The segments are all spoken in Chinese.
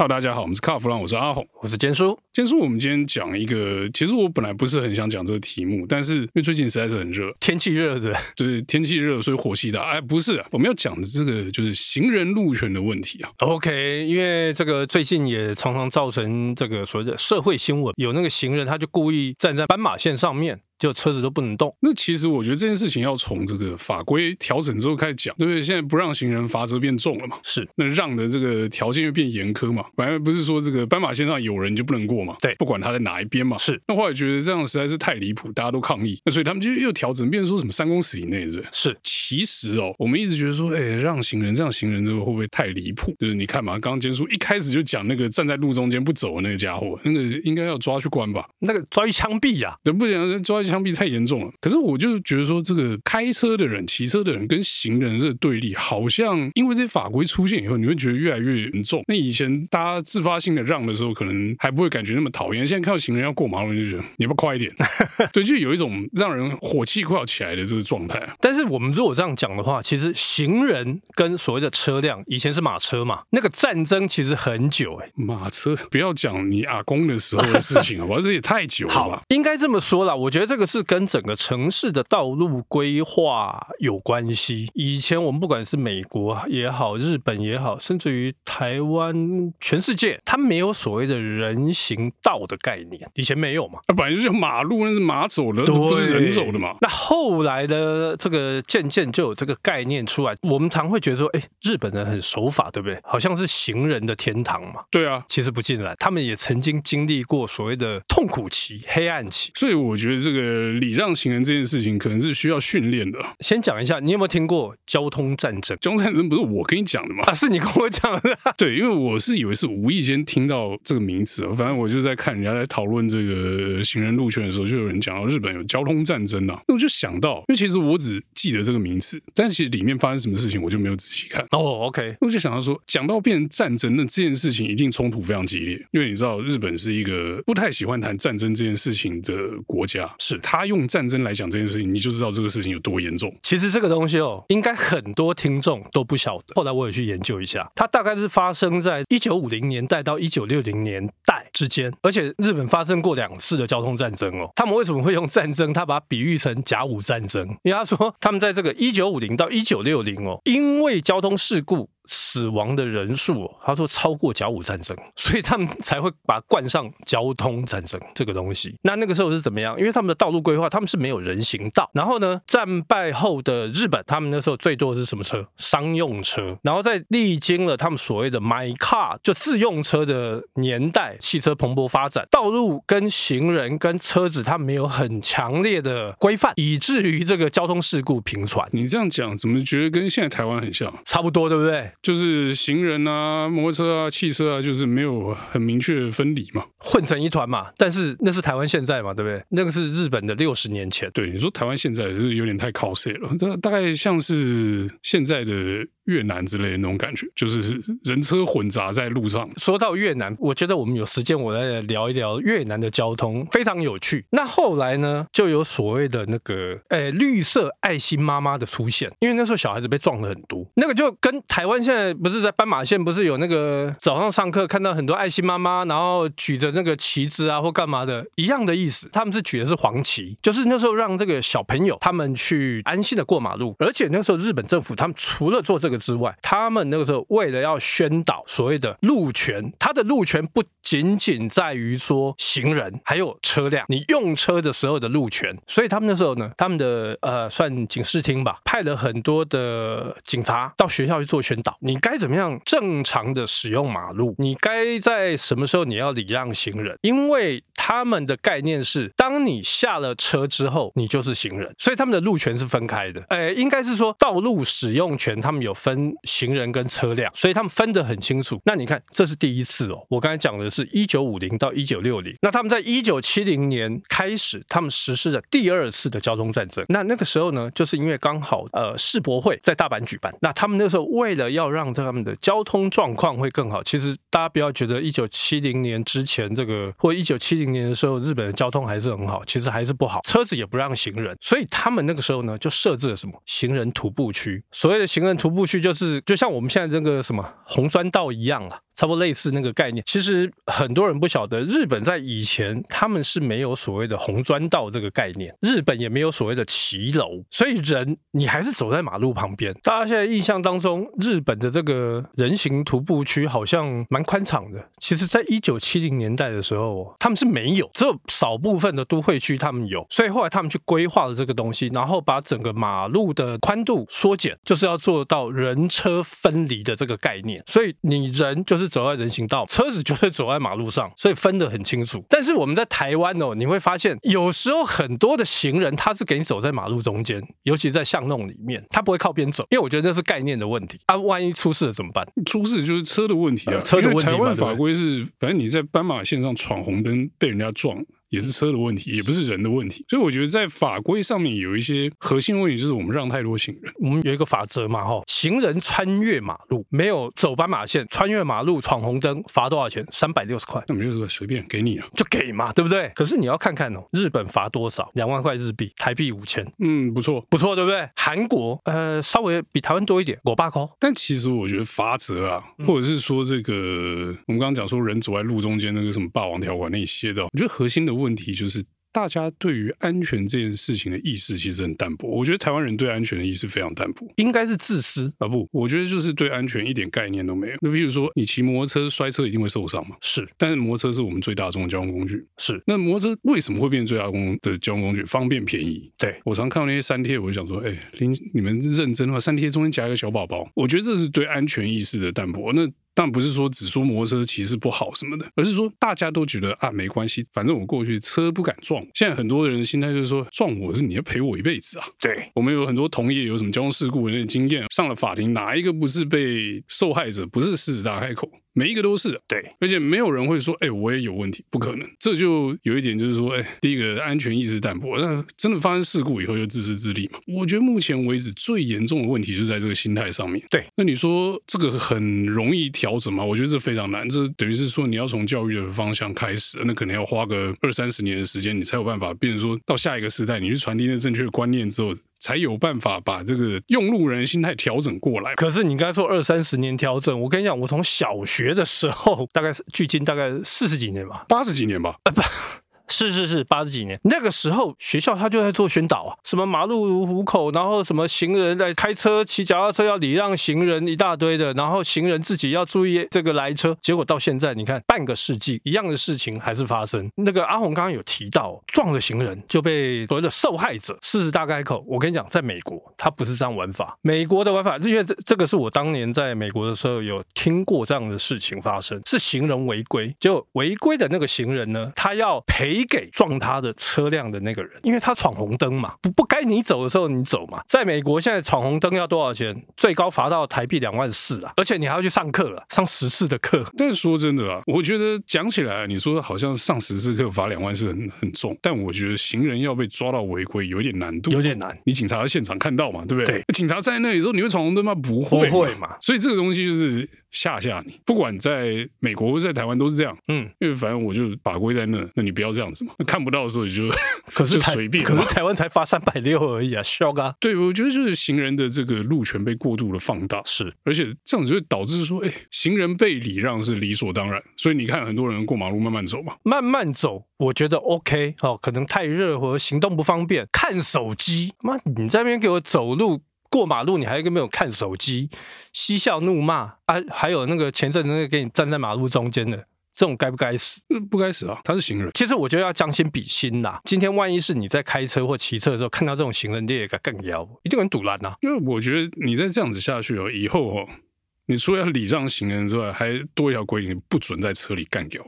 哈喽，大家好，我们是卡弗朗，我是阿红，我是坚叔。坚叔，我们今天讲一个，其实我本来不是很想讲这个题目，但是因为最近实在是很热，天气热，对对，天气热，所以火气大。哎，不是啊，我们要讲的这个就是行人路权的问题啊。OK，因为这个最近也常常造成这个所谓的社会新闻，有那个行人他就故意站在斑马线上面。就车子都不能动。那其实我觉得这件事情要从这个法规调整之后开始讲，对不对？现在不让行人罚则变重了嘛？是。那让的这个条件又变严苛嘛？本来不是说这个斑马线上有人就不能过嘛？对，不管他在哪一边嘛。是。那后来觉得这样实在是太离谱，大家都抗议，那所以他们就又调整，变成说什么三公尺以内，是不是？是。其实哦，我们一直觉得说，哎，让行人这样行人这个会不会太离谱？就是你看嘛，刚刚坚叔一开始就讲那个站在路中间不走的那个家伙，那个应该要抓去关吧？那个抓去枪毙呀？对，不行，抓去枪毙太严重了。可是我就觉得说，这个开车的人、骑车的人跟行人这个对立，好像因为这些法规出现以后，你会觉得越来越严重。那以前大家自发性的让的时候，可能还不会感觉那么讨厌。现在看到行人要过马路，就觉得你要不要快一点？对，就有一种让人火气快要起来的这个状态。但是我们如果这样讲的话，其实行人跟所谓的车辆，以前是马车嘛，那个战争其实很久哎、欸。马车不要讲你阿公的时候的事情好不好？这也太久了吧？好，应该这么说啦。我觉得这个是跟整个城市的道路规划有关系。以前我们不管是美国也好，日本也好，甚至于台湾，全世界，它没有所谓的人行道的概念。以前没有嘛？那本来就是马路，那是马走的，不是人走的嘛。那后来的这个渐渐就有这个概念出来。我们常会觉得说，哎，日本人很守法，对不对？好像是行人的天堂嘛。对啊，其实不尽然，他们也曾经经历过所谓的痛苦期、黑暗期。所以我觉得这个礼让行人这件事情，可能是需要训练的。先讲一下，你有没有听过交通战争？交通战争不是我跟你讲的吗？啊，是你跟我讲的。对，因为我是以为是无意间听到这个名词，反正我就在看人家在讨论这个行人路权的时候，就有人讲到日本有交通战争啊。那我就想到，因为其实我只记得这个名词，但其实里面发生什么事情我就没有仔细看。哦，oh，OK，我就想到说，讲到变成战争，那这件事情一定冲突非常激烈，因为你知道日本是一个不太喜欢谈战争这件事情的国家，是他用战争来讲这件事情，你就知道这个事情有多严重。其实这个东西哦，应该很多听众都不晓得。后来我也去研究一下，它大概是发生在一九五零年代到一九六零年代之间，而且日本发生过两次的交通战争哦。他们为什么会用战争？他把它比喻成甲午战争，因为他说他们在这个一九五零到一九六零哦，因为交通事故。死亡的人数，他说超过甲午战争，所以他们才会把它冠上交通战争这个东西。那那个时候是怎么样？因为他们的道路规划，他们是没有人行道。然后呢，战败后的日本，他们那时候最多的是什么车？商用车。然后在历经了他们所谓的 My Car 就自用车的年代，汽车蓬勃发展，道路跟行人跟车子，他们没有很强烈的规范，以至于这个交通事故频传。你这样讲，怎么觉得跟现在台湾很像？差不多，对不对？就是行人啊、摩托车啊、汽车啊，就是没有很明确的分离嘛，混成一团嘛。但是那是台湾现在嘛，对不对？那个是日本的六十年前。对，你说台湾现在就是有点太靠塞了，这大概像是现在的。越南之类的那种感觉，就是人车混杂在路上。说到越南，我觉得我们有时间，我来聊一聊越南的交通，非常有趣。那后来呢，就有所谓的那个，诶、欸，绿色爱心妈妈的出现，因为那时候小孩子被撞了很多。那个就跟台湾现现在不是在斑马线，不是有那个早上上课看到很多爱心妈妈，然后举着那个旗子啊或干嘛的一样的意思。他们是举的是黄旗，就是那时候让这个小朋友他们去安心的过马路。而且那时候日本政府他们除了做这个。之外，他们那个时候为了要宣导所谓的路权，他的路权不仅仅在于说行人，还有车辆，你用车的时候的路权。所以他们那时候呢，他们的呃算警视厅吧，派了很多的警察到学校去做宣导，你该怎么样正常的使用马路，你该在什么时候你要礼让行人，因为他们的概念是，当你下了车之后，你就是行人，所以他们的路权是分开的。呃，应该是说道路使用权，他们有分。行人跟车辆，所以他们分得很清楚。那你看，这是第一次哦。我刚才讲的是一九五零到一九六零，那他们在一九七零年开始，他们实施了第二次的交通战争。那那个时候呢，就是因为刚好呃世博会在大阪举办，那他们那时候为了让他们的交通状况会更好，其实大家不要觉得一九七零年之前这个或一九七零年的时候日本的交通还是很好，其实还是不好，车子也不让行人，所以他们那个时候呢就设置了什么行人徒步区，所谓的行人徒步区。就是就像我们现在这个什么红砖道一样啊。差不多类似那个概念。其实很多人不晓得，日本在以前他们是没有所谓的红砖道这个概念，日本也没有所谓的骑楼，所以人你还是走在马路旁边。大家现在印象当中，日本的这个人行徒步区好像蛮宽敞的。其实，在一九七零年代的时候，他们是没有，只有少部分的都会区他们有，所以后来他们去规划了这个东西，然后把整个马路的宽度缩减，就是要做到人车分离的这个概念。所以你人就是走在人行道，车子就是走在马路上，所以分得很清楚。但是我们在台湾哦，你会发现有时候很多的行人他是给你走在马路中间，尤其在巷弄里面，他不会靠边走，因为我觉得那是概念的问题啊。万一出事了怎么办？出事就是车的问题啊，车的问题。台湾法规是，反正你在斑马线上闯红灯被人家撞。也是车的问题，也不是人的问题，所以我觉得在法规上面有一些核心问题，就是我们让太多行人。我们有一个法则嘛，哈，行人穿越马路没有走斑马线，穿越马路闯红灯，罚多少钱？三百六十块。那没有说随便给你啊，就给嘛，对不对？可是你要看看哦，日本罚多少？两万块日币，台币五千。嗯，不错，不错，对不对？韩国呃，稍微比台湾多一点，五百块。但其实我觉得罚则啊，或者是说这个，嗯、我们刚刚讲说人走在路中间那个什么霸王条款那些的，我觉得核心的问题就是。大家对于安全这件事情的意识其实很淡薄。我觉得台湾人对安全的意识非常淡薄，应该是自私啊？不，我觉得就是对安全一点概念都没有。那比如说，你骑摩托车摔车一定会受伤嘛？是。但是摩托车是我们最大众的交通工具。是。那摩托车为什么会变成最大众的交通工具？方便便宜。对。我常看到那些三贴，我就想说，哎，你你们认真的话，三贴中间夹一个小宝宝，我觉得这是对安全意识的淡薄。那。但不是说只说摩托车骑士不好什么的，而是说大家都觉得啊，没关系，反正我过去车不敢撞。现在很多人的心态就是说，撞我是你要赔我一辈子啊。对，我们有很多同业有什么交通事故的那个经验，上了法庭哪一个不是被受害者？不是狮子大开口。每一个都是对，而且没有人会说，哎、欸，我也有问题，不可能。这就有一点就是说，哎、欸，第一个安全意识淡薄，那真的发生事故以后又自私自利嘛？我觉得目前为止最严重的问题就是在这个心态上面。对，那你说这个很容易调整吗？我觉得这非常难。这等于是说你要从教育的方向开始，那可能要花个二三十年的时间，你才有办法变成说到下一个时代，你去传递那正确的观念之后。才有办法把这个用路人心态调整过来。可是你刚才说二三十年调整，我跟你讲，我从小学的时候，大概是距今大概四十几年吧，八十几年吧。啊不。是是是，八十几年那个时候，学校他就在做宣导啊，什么马路如虎口，然后什么行人在开车、骑脚踏车要礼让行人一大堆的，然后行人自己要注意这个来车。结果到现在，你看半个世纪一样的事情还是发生。那个阿红刚刚有提到，撞了行人就被所谓的受害者狮子大开口。我跟你讲，在美国他不是这样玩法，美国的玩法，因为这这个是我当年在美国的时候有听过这样的事情发生，是行人违规，就违规的那个行人呢，他要赔。给撞他的车辆的那个人，因为他闯红灯嘛，不不该你走的时候你走嘛。在美国现在闯红灯要多少钱？最高罚到台币两万四啊，而且你还要去上课了，上十次的课。但是说真的啊，我觉得讲起来，你说好像上十次课罚两万是很很重，但我觉得行人要被抓到违规有点难度，有点难。你警察在现场看到嘛，对不对？对，警察在那里时候，你会闯红灯吗？不会，不会嘛。所以这个东西就是。吓吓你，不管在美国或在台湾都是这样，嗯，因为反正我就把规在那，那你不要这样子嘛。看不到的时候你就 可是台随便，可是台湾才发三百六而已啊，笑啊！对，我觉得就是行人的这个路权被过度的放大，是，而且这样子就会导致说，哎，行人被礼让是理所当然，所以你看很多人过马路慢慢走嘛，慢慢走，我觉得 OK 哦，可能太热或者行动不方便，看手机，妈，你在那边给我走路。过马路你还跟没有看手机，嬉笑怒骂啊！还有那个前阵子那个给你站在马路中间的，这种该不该死？不该死啊！他是行人。其实我觉得要将心比心啦。今天万一是你在开车或骑车的时候看到这种行人，你也该更要，一定很堵烂呐。因为我觉得你再这样子下去哦，以后哦，你除了要礼让行人之外，还多一条规定，不准在车里干掉。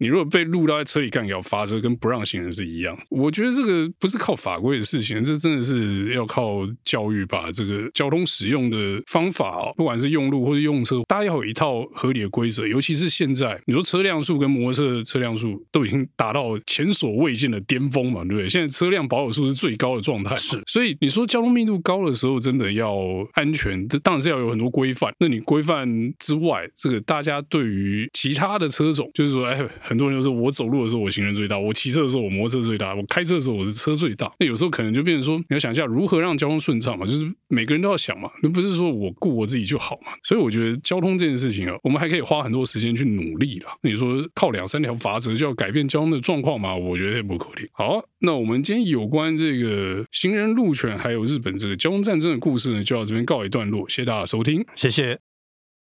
你如果被录到在车里干要罚车，跟不让行人是一样。我觉得这个不是靠法规的事情，这真的是要靠教育，把这个交通使用的方法哦，不管是用路或者用车，大家要有一套合理的规则。尤其是现在，你说车辆数跟摩托车的车辆数都已经达到前所未见的巅峰嘛，对不对？现在车辆保有数是最高的状态，是。所以你说交通密度高的时候，真的要安全，这当然是要有很多规范。那你规范之外，这个大家对于其他的车种，就是说，哎。很多人都说我走路的时候我行人最大，我骑车的时候我摩托车最大，我开车的时候我是车最大。那有时候可能就变成说，你要想一下如何让交通顺畅嘛，就是每个人都要想嘛，那不是说我顾我自己就好嘛。所以我觉得交通这件事情啊，我们还可以花很多时间去努力啦。那你说靠两三条法则就要改变交通的状况吗？我觉得也不可能。好，那我们今天有关这个行人路权还有日本这个交通战争的故事呢，就到这边告一段落。谢谢大家收听，谢谢。